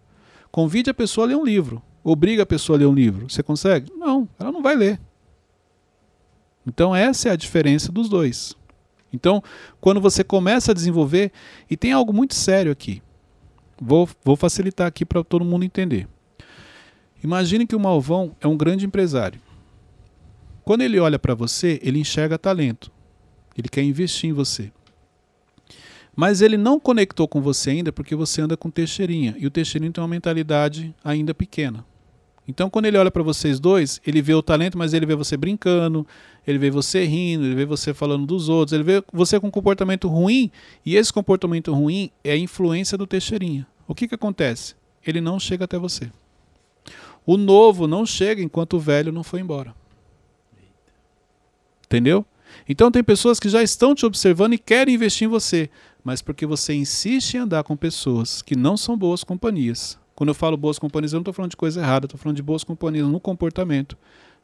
Convide a pessoa a ler um livro. Obriga a pessoa a ler um livro. Você consegue? Não, ela não vai ler. Então, essa é a diferença dos dois. Então, quando você começa a desenvolver, e tem algo muito sério aqui, vou, vou facilitar aqui para todo mundo entender. Imagine que o Malvão é um grande empresário. Quando ele olha para você, ele enxerga talento. Ele quer investir em você. Mas ele não conectou com você ainda porque você anda com Teixeirinha. E o Teixeirinha tem uma mentalidade ainda pequena. Então, quando ele olha para vocês dois, ele vê o talento, mas ele vê você brincando, ele vê você rindo, ele vê você falando dos outros, ele vê você com comportamento ruim, e esse comportamento ruim é a influência do Teixeirinha. O que, que acontece? Ele não chega até você. O novo não chega enquanto o velho não foi embora. Entendeu? Então tem pessoas que já estão te observando e querem investir em você, mas porque você insiste em andar com pessoas que não são boas companhias. Quando eu falo boas companhias, eu não estou falando de coisa errada, estou falando de boas companhias no comportamento.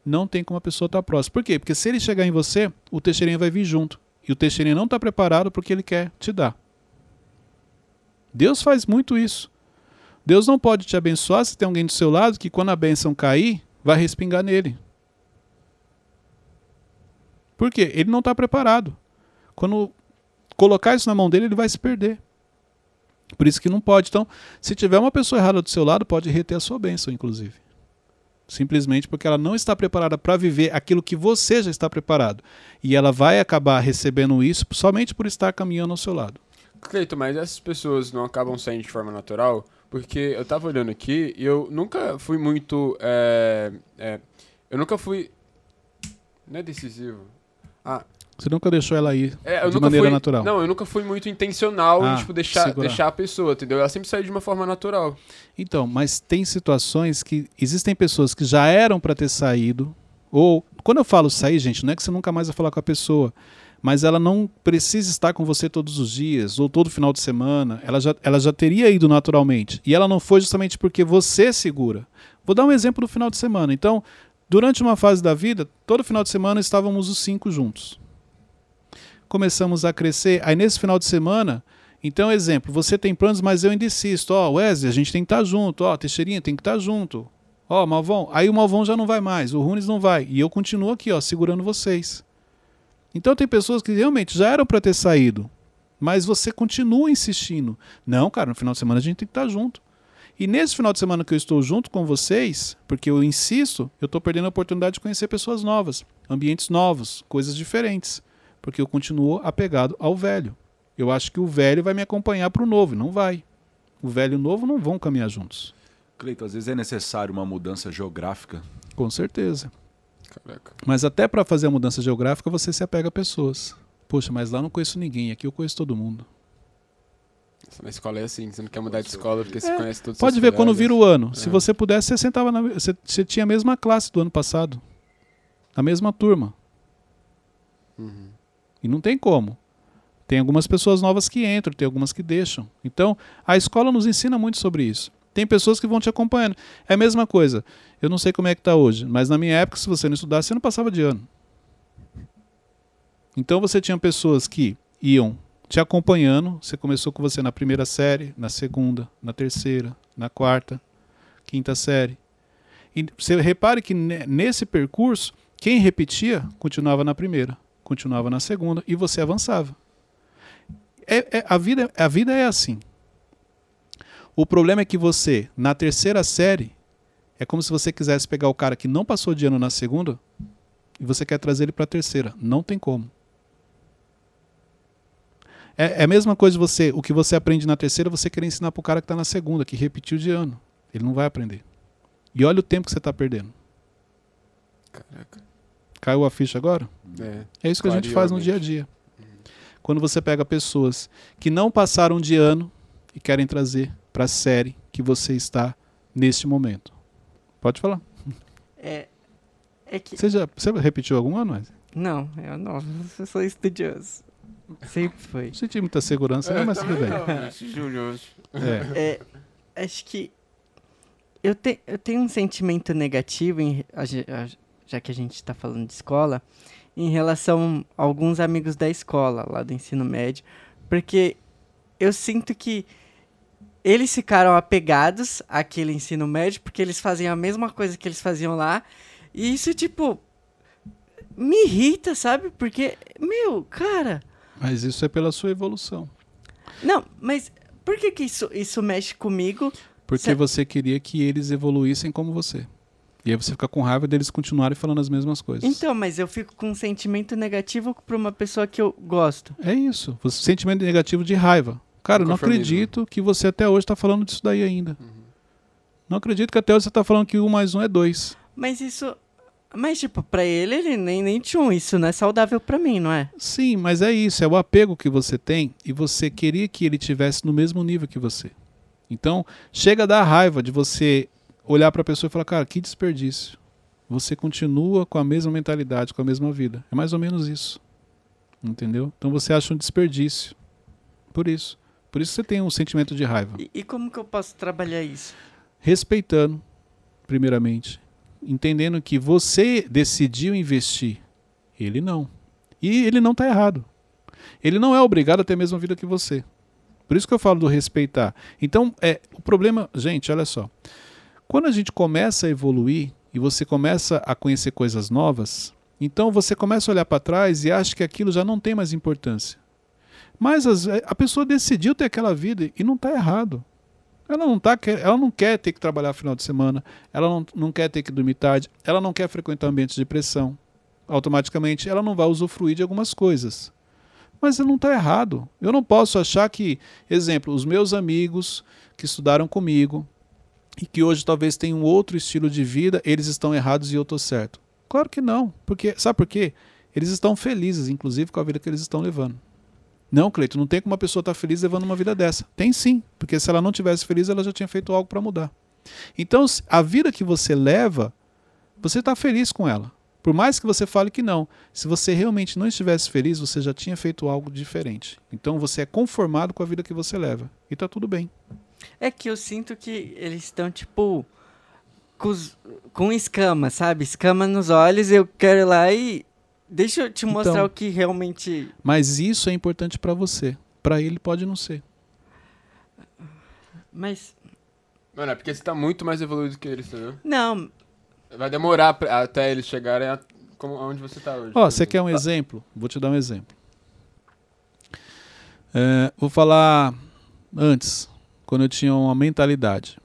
Não tem como a pessoa estar tá próxima. Por quê? Porque se ele chegar em você, o Teixeirinha vai vir junto. E o Teixeirinha não está preparado porque ele quer te dar. Deus faz muito isso. Deus não pode te abençoar se tem alguém do seu lado que, quando a bênção cair, vai respingar nele. Por quê? Ele não está preparado. Quando colocar isso na mão dele, ele vai se perder. Por isso que não pode. Então, se tiver uma pessoa errada do seu lado, pode reter a sua bênção, inclusive. Simplesmente porque ela não está preparada para viver aquilo que você já está preparado. E ela vai acabar recebendo isso somente por estar caminhando ao seu lado. Cleito, mas essas pessoas não acabam saindo de forma natural? Porque eu tava olhando aqui e eu nunca fui muito. É, é, eu nunca fui. Não é decisivo. Ah, você nunca deixou ela ir é, de maneira fui, natural. Não, eu nunca fui muito intencional ah, em tipo, deixar, deixar a pessoa, entendeu? Ela sempre saiu de uma forma natural. Então, mas tem situações que existem pessoas que já eram para ter saído, ou quando eu falo sair, gente, não é que você nunca mais vai falar com a pessoa, mas ela não precisa estar com você todos os dias ou todo final de semana. Ela já, ela já teria ido naturalmente. E ela não foi justamente porque você segura. Vou dar um exemplo do final de semana. Então, durante uma fase da vida, todo final de semana estávamos os cinco juntos começamos a crescer. Aí nesse final de semana, então, exemplo, você tem planos, mas eu ainda insisto. Ó, oh, Wesley, a gente tem que estar tá junto. Ó, oh, Teixeirinha tem que estar tá junto. Ó, oh, Malvão. Aí o Malvão já não vai mais, o Runes não vai. E eu continuo aqui, ó, segurando vocês. Então tem pessoas que realmente já eram para ter saído, mas você continua insistindo. Não, cara, no final de semana a gente tem que estar tá junto. E nesse final de semana que eu estou junto com vocês, porque eu insisto, eu estou perdendo a oportunidade de conhecer pessoas novas, ambientes novos, coisas diferentes porque eu continuo apegado ao velho. Eu acho que o velho vai me acompanhar para o novo, não vai. O velho e o novo não vão caminhar juntos. Cleiton, às vezes é necessário uma mudança geográfica. Com certeza. Caraca. Mas até para fazer a mudança geográfica você se apega a pessoas. Poxa, mas lá não conheço ninguém, aqui eu conheço todo mundo. Na escola é assim, você não quer mudar de escola porque é. você conhece todos Pode ver, quando vira o ano, é. se você pudesse, você sentava na. Você, você, tinha a mesma classe do ano passado. A mesma turma. Uhum. E não tem como. Tem algumas pessoas novas que entram, tem algumas que deixam. Então, a escola nos ensina muito sobre isso. Tem pessoas que vão te acompanhando. É a mesma coisa. Eu não sei como é que está hoje, mas na minha época, se você não estudasse, você não passava de ano. Então você tinha pessoas que iam te acompanhando. Você começou com você na primeira série, na segunda, na terceira, na quarta, quinta série. E você repare que ne- nesse percurso, quem repetia continuava na primeira, continuava na segunda e você avançava. É, é- a, vida, a vida é assim. O problema é que você, na terceira série, é como se você quisesse pegar o cara que não passou de ano na segunda e você quer trazer ele para a terceira. Não tem como. É, é a mesma coisa você, o que você aprende na terceira, você querer ensinar para o cara que está na segunda, que repetiu de ano. Ele não vai aprender. E olha o tempo que você está perdendo. Caraca. Caiu a ficha agora? É. É isso que a gente faz no dia a dia. Quando você pega pessoas que não passaram de ano e querem trazer para a série que você está neste momento. Pode falar. É, é que. Você já você repetiu algum ano? Mas? Não, eu não. Eu sou estudioso. Sempre foi. Não senti muita segurança, né? mas tudo bem. É. É, acho que eu, te, eu tenho um sentimento negativo, em, já que a gente está falando de escola, em relação a alguns amigos da escola, lá do ensino médio, porque eu sinto que eles ficaram apegados àquele ensino médio porque eles faziam a mesma coisa que eles faziam lá, e isso, tipo, me irrita, sabe? Porque, meu, cara. Mas isso é pela sua evolução. Não, mas por que, que isso, isso mexe comigo? Porque Cê- você queria que eles evoluíssem como você. E aí você fica com raiva deles continuarem falando as mesmas coisas. Então, mas eu fico com um sentimento negativo pra uma pessoa que eu gosto. É isso. Sentimento negativo de raiva. Cara, eu não acredito que você até hoje está falando disso daí ainda. Não acredito que até hoje você está falando que um mais um é dois. Mas isso. Mas, tipo, pra ele, ele nem, nem tinha um. Isso não é saudável pra mim, não é? Sim, mas é isso. É o apego que você tem e você queria que ele tivesse no mesmo nível que você. Então, chega a dar raiva de você olhar para a pessoa e falar, cara, que desperdício. Você continua com a mesma mentalidade, com a mesma vida. É mais ou menos isso. Entendeu? Então você acha um desperdício. Por isso. Por isso você tem um sentimento de raiva. E, e como que eu posso trabalhar isso? respeitando, primeiramente, entendendo que você decidiu investir, ele não. E ele não está errado. Ele não é obrigado a ter a mesma vida que você. Por isso que eu falo do respeitar. Então, é, o problema, gente, olha só. Quando a gente começa a evoluir e você começa a conhecer coisas novas, então você começa a olhar para trás e acha que aquilo já não tem mais importância. Mas as- a pessoa decidiu ter aquela vida e não está errado. Ela não, tá, ela não quer ter que trabalhar final de semana, ela não, não quer ter que dormir tarde, ela não quer frequentar ambientes de pressão. Automaticamente, ela não vai usufruir de algumas coisas. Mas não está errado. Eu não posso achar que, exemplo, os meus amigos que estudaram comigo e que hoje talvez tenham outro estilo de vida, eles estão errados e eu estou certo. Claro que não. Porque, sabe por quê? Eles estão felizes, inclusive, com a vida que eles estão levando. Não, Cleito, não tem como uma pessoa estar feliz levando uma vida dessa. Tem sim, porque se ela não tivesse feliz, ela já tinha feito algo para mudar. Então, a vida que você leva, você está feliz com ela. Por mais que você fale que não, se você realmente não estivesse feliz, você já tinha feito algo diferente. Então, você é conformado com a vida que você leva. E tá tudo bem. É que eu sinto que eles estão, tipo, com, com escama, sabe? Escama nos olhos, eu quero ir lá e. Deixa eu te mostrar Então. o que realmente. Mas isso é importante para você. Para ele pode não ser. Mas. Mano, é porque você tá muito mais evoluído que eles, entendeu? Não, Vai demorar pra- até eles chegarem a, como, aonde você tá hoje. Ó, por você quer um exemplo? Vou te dar um exemplo. É, vou falar antes, quando eu tinha uma mentalidade.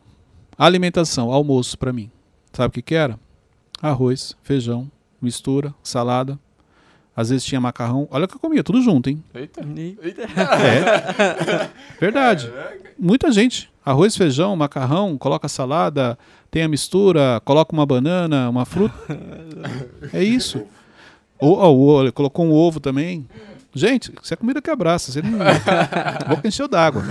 Alimentação, almoço para mim. Sabe o que, que era? Arroz, feijão, mistura, salada. Às vezes tinha macarrão. Olha o que eu comia, tudo junto, hein? Eita. e- É. Verdade. Muita gente. Arroz, feijão, macarrão, coloca salada, tem a mistura, coloca uma banana, uma fruta. É isso. Ou, ó, o- olha, colocou um ovo também. Gente, isso é comida que abraça. Você não... Boca encheu d'água.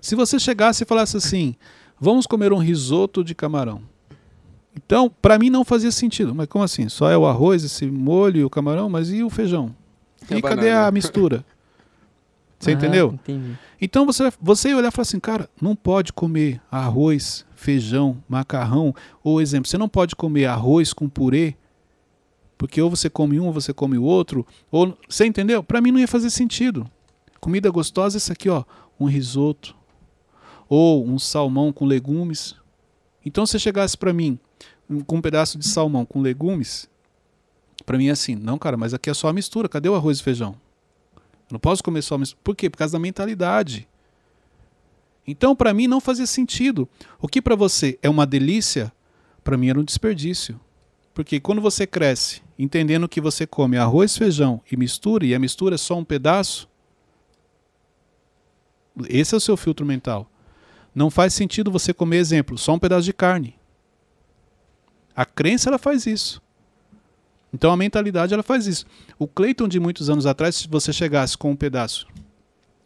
Se você chegasse e falasse assim, vamos comer um risoto de camarão. Então, para mim não fazia sentido. Mas como assim? Só é o arroz, esse molho e o camarão? Mas e o feijão? E a E cadê a mistura? Você Ah, entendeu? Entendi. Então você, você ia olhar e falar assim, cara, não pode comer arroz, feijão, macarrão. Ou exemplo, você não pode comer arroz com purê, porque ou você come um ou você come o outro. Ou, você entendeu? Para mim não ia fazer sentido. Comida gostosa é isso aqui, ó, um risoto. ou um salmão com legumes. Então, se chegasse para mim com um pedaço de salmão com legumes, para mim é assim, não, cara, mas aqui é só a mistura, cadê o arroz e feijão? Eu não posso comer só a mistura. Por quê? Por causa da mentalidade. Então, para mim, não fazia sentido. O que para você é uma delícia, para mim era um desperdício. Porque quando você cresce entendendo que você come arroz, feijão e mistura, e a mistura é só um pedaço, esse é o seu filtro mental. Não faz sentido você comer, exemplo, só um pedaço de carne. A crença ela faz isso. Então a mentalidade ela faz isso. O Cleiton de muitos anos atrás, se você chegasse com um pedaço,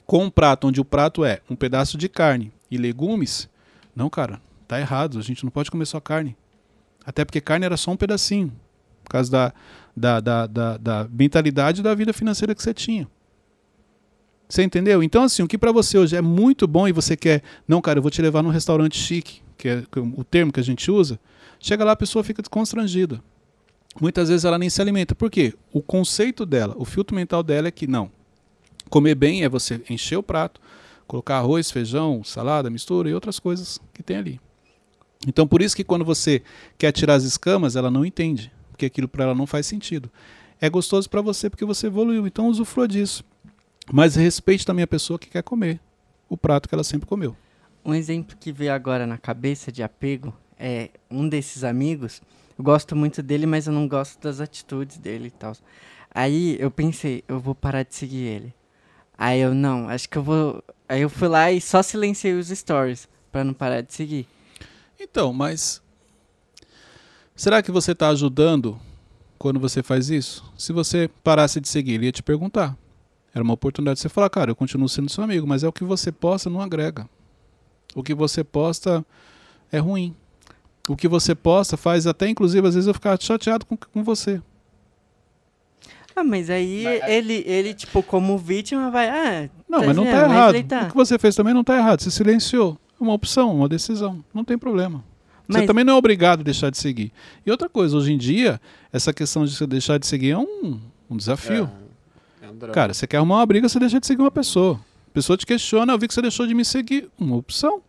com um prato onde o prato é um pedaço de carne e legumes, não, cara, tá errado. A gente não pode comer só carne. Até porque carne era só um pedacinho, por causa da, da, da, da, da mentalidade da vida financeira que você tinha. Você entendeu? Então, assim, o que para você hoje é muito bom e você quer, não, cara, eu vou te levar num restaurante chique, que é o termo que a gente usa, chega lá, a pessoa fica constrangida. Muitas vezes ela nem se alimenta. Por quê? O conceito dela, o filtro mental dela é que não. Comer bem é você encher o prato, colocar arroz, feijão, salada, mistura e outras coisas que tem ali. Então, por isso que quando você quer tirar as escamas, ela não entende, porque aquilo para ela não faz sentido. É gostoso para você porque você evoluiu, então usufrua disso. Mas respeite também a pessoa que quer comer o prato que ela sempre comeu. Um exemplo que veio agora na cabeça de apego é um desses amigos. Eu gosto muito dele, mas eu não gosto das atitudes dele e tal. Aí eu pensei, eu vou parar de seguir ele. Aí eu não, acho que eu vou. Aí eu fui lá e só silenciei os stories para não parar de seguir. Então, mas será que você está ajudando quando você faz isso? Se você parasse de seguir, ele ia te perguntar. Era uma oportunidade de você falar, cara, eu continuo sendo seu amigo, mas é o que você posta não agrega. O que você posta é ruim. O que você posta faz até, inclusive, às vezes eu ficar chateado com, com você. Ah, mas aí mas, ele, ele, tipo, como vítima, vai. Ah, não, tá mas não tá errado. Tá. O que você fez também não tá errado. Você silenciou. É uma opção, uma decisão. Não tem problema. Mas... Você também não é obrigado a deixar de seguir. E outra coisa, hoje em dia, essa questão de você deixar de seguir é um, um desafio. É. É Cara, você quer arrumar uma briga, você deixa de seguir uma pessoa. A pessoa te questiona, eu vi que você deixou de me seguir. Uma opção.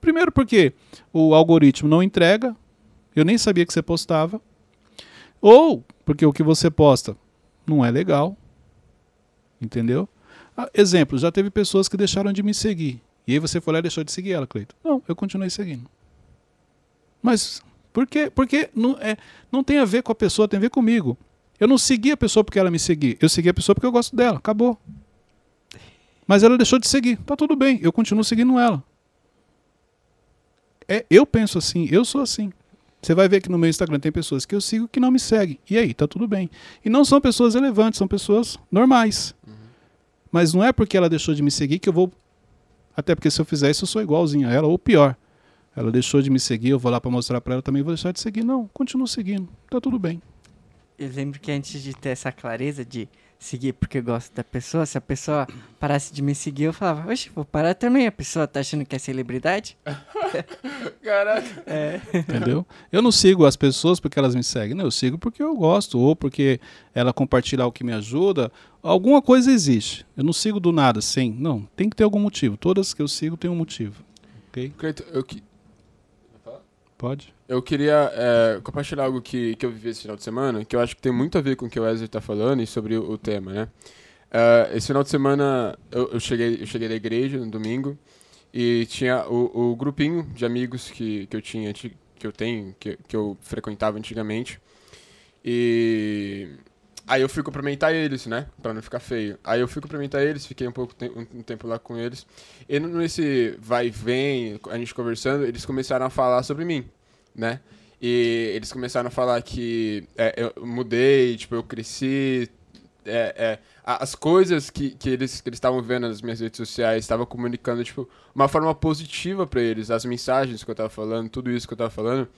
Primeiro porque o algoritmo não entrega, eu nem sabia que você postava. Ou porque o que você posta não é legal. Entendeu? Ah, exemplo, já teve pessoas que deixaram de me seguir. E aí você foi lá e deixou de seguir ela, Cleito. Não, eu continuei seguindo. Mas por quê? Porque não, é, não tem a ver com a pessoa, tem a ver comigo. Eu não segui a pessoa porque ela me seguia. Eu segui a pessoa porque eu gosto dela. Acabou. Mas ela deixou de seguir. Tá tudo bem. Eu continuo seguindo ela. É, eu penso assim. Eu sou assim. Você vai ver que no meu Instagram tem pessoas que eu sigo que não me seguem. E aí, tá tudo bem. E não são pessoas relevantes, são pessoas normais. Uhum. Mas não é porque ela deixou de me seguir que eu vou. Até porque se eu fizer isso, eu sou igualzinho a ela, ou pior. Ela deixou de me seguir, eu vou lá para mostrar para ela também, vou deixar de seguir. Não, continuo seguindo. Tá tudo bem eu lembro que antes de ter essa clareza de seguir porque eu gosto da pessoa, se a pessoa parasse de me seguir, eu falava, oxe, vou parar também. A pessoa tá achando que é celebridade? Caraca. É. Entendeu? Eu não sigo as pessoas porque elas me seguem. Não, eu sigo porque eu gosto, ou porque ela compartilha o que me ajuda. Alguma coisa existe. Eu não sigo do nada, sim. Não, tem que ter algum motivo. Todas que eu sigo tem um motivo. Ok? Eu, Pode. Eu queria é, compartilhar algo que, que eu vivi esse final de semana, que eu acho que tem muito a ver com o que o Wesley está falando e sobre o, o tema, né? Uh, esse final de semana eu, eu, cheguei, eu cheguei da igreja no domingo e tinha o, o grupinho de amigos que, que eu tinha, que eu tenho, que, que eu frequentava antigamente. E aí eu fui cumprimentar eles, né? Pra não ficar feio. Aí eu fui cumprimentar eles, fiquei um pouco te um tempo lá com eles. E nesse vai e vem, a gente conversando, eles começaram a falar sobre mim, né? E eles começaram a falar que é, eu mudei, tipo, eu cresci. É, é, as coisas que, que eles estavam vendo nas minhas redes sociais estavam comunicando, tipo, uma forma positiva para eles. As mensagens que eu tava falando, tudo isso que eu tava falando.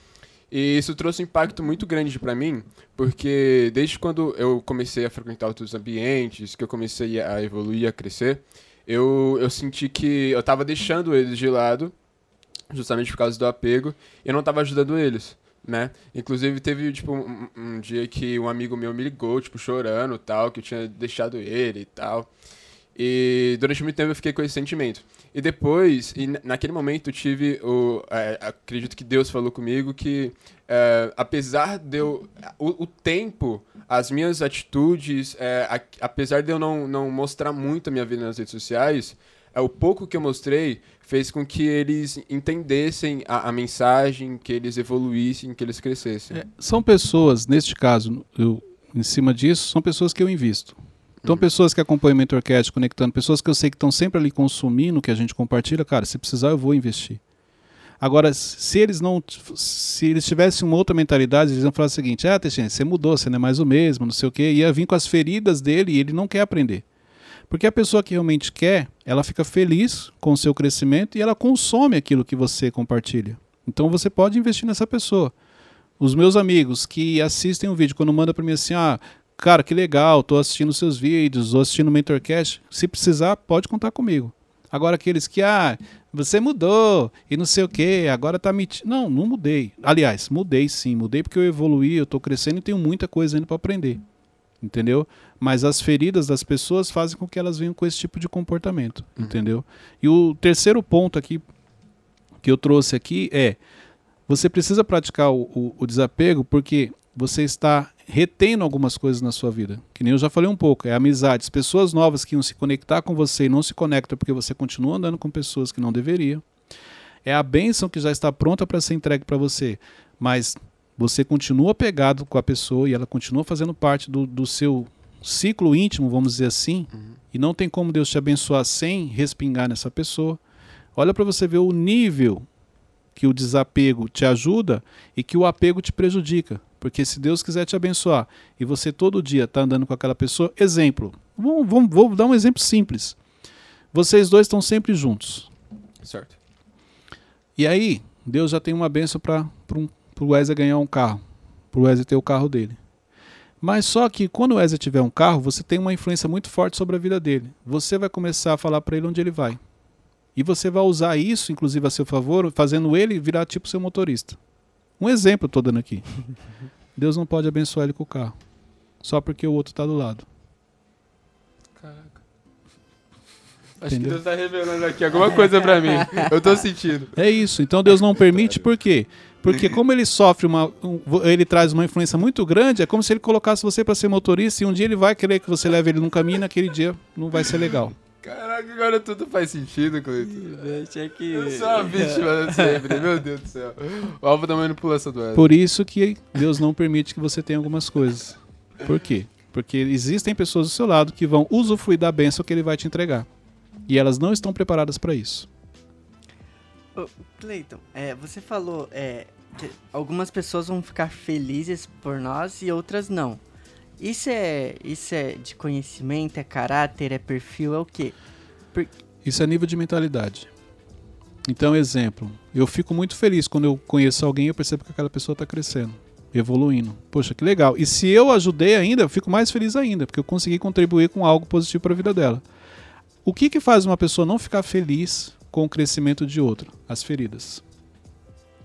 E isso trouxe um impacto muito grande para mim, porque desde quando eu comecei a frequentar outros ambientes, que eu comecei a evoluir, a crescer, eu, eu senti que eu estava deixando eles de lado, justamente por causa do apego, eu não estava ajudando eles, né? Inclusive teve, tipo, um, um, dia que um amigo meu me ligou, tipo, chorando tal, que eu tinha deixado ele e tal. E durante muito tempo eu fiquei com esse sentimento. E depois, e naquele momento, eu tive o. É, acredito que Deus falou comigo que, é, apesar de eu. O, o, tempo, as minhas atitudes, é, a, apesar de eu não, não mostrar muito a minha vida nas redes sociais, é, o pouco que eu mostrei fez com que eles entendessem a, a mensagem, que eles evoluíssem, que eles crescessem. É, são pessoas, neste caso, eu, em cima disso, são pessoas que eu invisto. Então, uhum. pessoas que acompanham o Mentorcast, conectando, pessoas que eu sei que estão sempre ali consumindo o que a gente compartilha, cara, se precisar eu vou investir. Agora, se eles não, se eles tivessem uma outra mentalidade, eles iam falar o seguinte: ah, Teixeira, você mudou, você não é mais o mesmo, não sei o quê, ia vir com as feridas dele e ele não quer aprender. Porque a pessoa que realmente quer, ela fica feliz com o seu crescimento e ela consome aquilo que você compartilha. Então você pode investir nessa pessoa. Os meus amigos que assistem o vídeo, quando manda para mim assim, ah, cara, que legal, tô assistindo seus vídeos, tô assistindo o Mentorcast. Se precisar, pode contar comigo. Agora aqueles que, ah, você mudou e não sei o que, agora tá mentindo. Não, não mudei. Aliás, mudei sim, mudei porque eu evoluí, eu tô crescendo e tenho muita coisa ainda para aprender. Entendeu? Mas as feridas das pessoas fazem com que elas venham com esse tipo de comportamento, uhum. entendeu? E o terceiro ponto aqui que eu trouxe aqui é você precisa praticar o, o, o desapego porque você está retendo algumas coisas na sua vida. Que nem eu já falei um pouco, é amizades, pessoas novas que iam se conectar com você e não se conectam porque você continua andando com pessoas que não deveriam. É a bênção que já está pronta para ser entregue para você, mas você continua pegado com a pessoa e ela continua fazendo parte do, do seu ciclo íntimo, vamos dizer assim, uhum. e não tem como Deus te abençoar sem respingar nessa pessoa. Olha para você ver o nível que o desapego te ajuda e que o apego te prejudica. Porque se Deus quiser te abençoar e você todo dia está andando com aquela pessoa, exemplo, vamos, vamos, vou dar um exemplo simples. Vocês dois estão sempre juntos. Certo. E aí, Deus já tem uma benção para um, o Wesley ganhar um carro, para o Wesley ter o carro dele. Mas só que quando o Wesley tiver um carro, você tem uma influência muito forte sobre a vida dele. Você vai começar a falar para ele onde ele vai. E você vai usar isso, inclusive, a seu favor, fazendo ele virar tipo seu motorista. Um exemplo estou dando aqui. Deus não pode abençoar ele com o carro. Só porque o outro está do lado. Caraca. Acho Entendeu? que Deus está revelando aqui alguma coisa para mim. Eu estou sentindo. É isso. Então Deus não permite, por quê? Porque como ele sofre uma. Um, ele traz uma influência muito grande, é como se ele colocasse você para ser motorista e um dia ele vai querer que você leve ele num caminho e naquele dia não vai ser legal. Caraca, agora tudo faz sentido, Cleiton. É que... Eu sou uma vítima sempre, meu Deus do céu. O alvo da manipulação do Wesley. Por isso que Deus não permite que você tenha algumas coisas. Por quê? Porque existem pessoas do seu lado que vão usufruir da bênção que ele vai te entregar. E elas não estão preparadas para isso. Cleiton, é, você falou é, que algumas pessoas vão ficar felizes por nós e outras não. Isso é, isso é de conhecimento, é caráter, é perfil, é o quê? Por... Isso é nível de mentalidade. Então, exemplo, eu fico muito feliz quando eu conheço alguém e eu percebo que aquela pessoa está crescendo, evoluindo. Poxa, que legal. E se eu ajudei ainda, eu fico mais feliz ainda, porque eu consegui contribuir com algo positivo para a vida dela. O que, que faz uma pessoa não ficar feliz com o crescimento de outra? As feridas.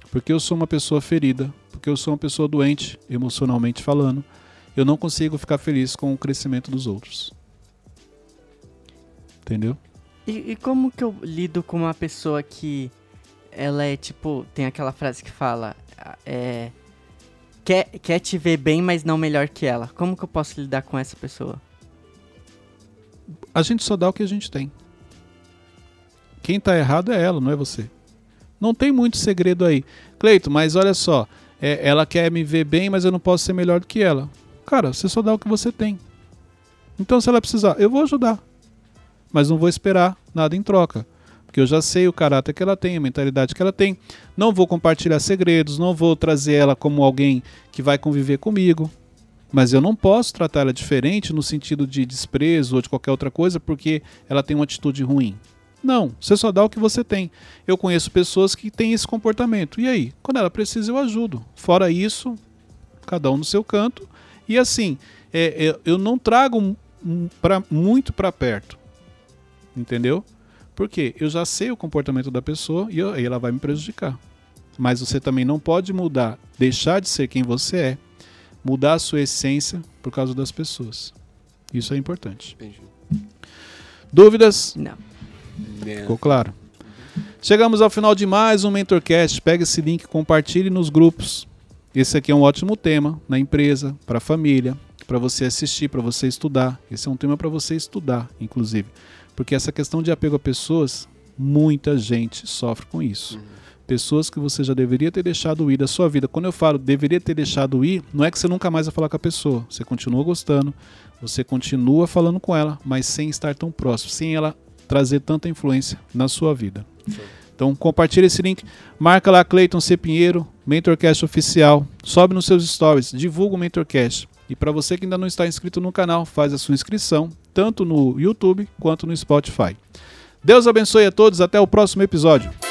Porque eu sou uma pessoa ferida, porque eu sou uma pessoa doente, emocionalmente falando eu não consigo ficar feliz com o crescimento dos outros. Entendeu? E, e, como que eu lido com uma pessoa que ela é tipo, tem aquela frase que fala, é, quer, quer te ver bem, mas não melhor que ela. Como que eu posso lidar com essa pessoa? A gente só dá o que a gente tem. Quem tá errado é ela, não é você. Não tem muito segredo aí. Cleito, mas olha só, é, ela quer me ver bem, mas eu não posso ser melhor do que ela. Cara, você só dá o que você tem. Então, se ela precisar, eu vou ajudar. Mas não vou esperar nada em troca. Porque eu já sei o caráter que ela tem, a mentalidade que ela tem. Não vou compartilhar segredos, não vou trazer ela como alguém que vai conviver comigo. Mas eu não posso tratar ela diferente no sentido de desprezo ou de qualquer outra coisa porque ela tem uma atitude ruim. Não, você só dá o que você tem. Eu conheço pessoas que têm esse comportamento. E aí? Quando ela precisa, eu ajudo. Fora isso, cada um no seu canto e assim, é, é, eu não trago pra, muito para perto. Entendeu? Porque eu já sei o comportamento da pessoa e, eu, e ela vai me prejudicar. Mas você também não pode mudar, deixar de ser quem você é, mudar a sua essência por causa das pessoas. Isso é importante. Entendi. Dúvidas? Não. É. Ficou claro? Chegamos ao final de mais um Mentorcast. Pega esse link e compartilhe nos grupos. Esse aqui é um ótimo tema na empresa, para a família, para você assistir, para você estudar. Esse é um tema para você estudar, inclusive. Porque essa questão de apego a pessoas, muita gente sofre com isso. Pessoas que você já deveria ter deixado ir da sua vida. Quando eu falo deveria ter deixado ir, não é que você nunca mais vai falar com a pessoa. Você continua gostando, você continua falando com ela, mas sem estar tão próximo, sem ela trazer tanta influência na sua vida. Então compartilha esse link, marca lá Cleiton C. Pinheiro, Mentorcast Oficial, sobe nos seus stories, divulga o Mentorcast. E para você que ainda não está inscrito no canal, faz a sua inscrição, tanto no YouTube quanto no Spotify. Deus abençoe a todos, até o próximo episódio.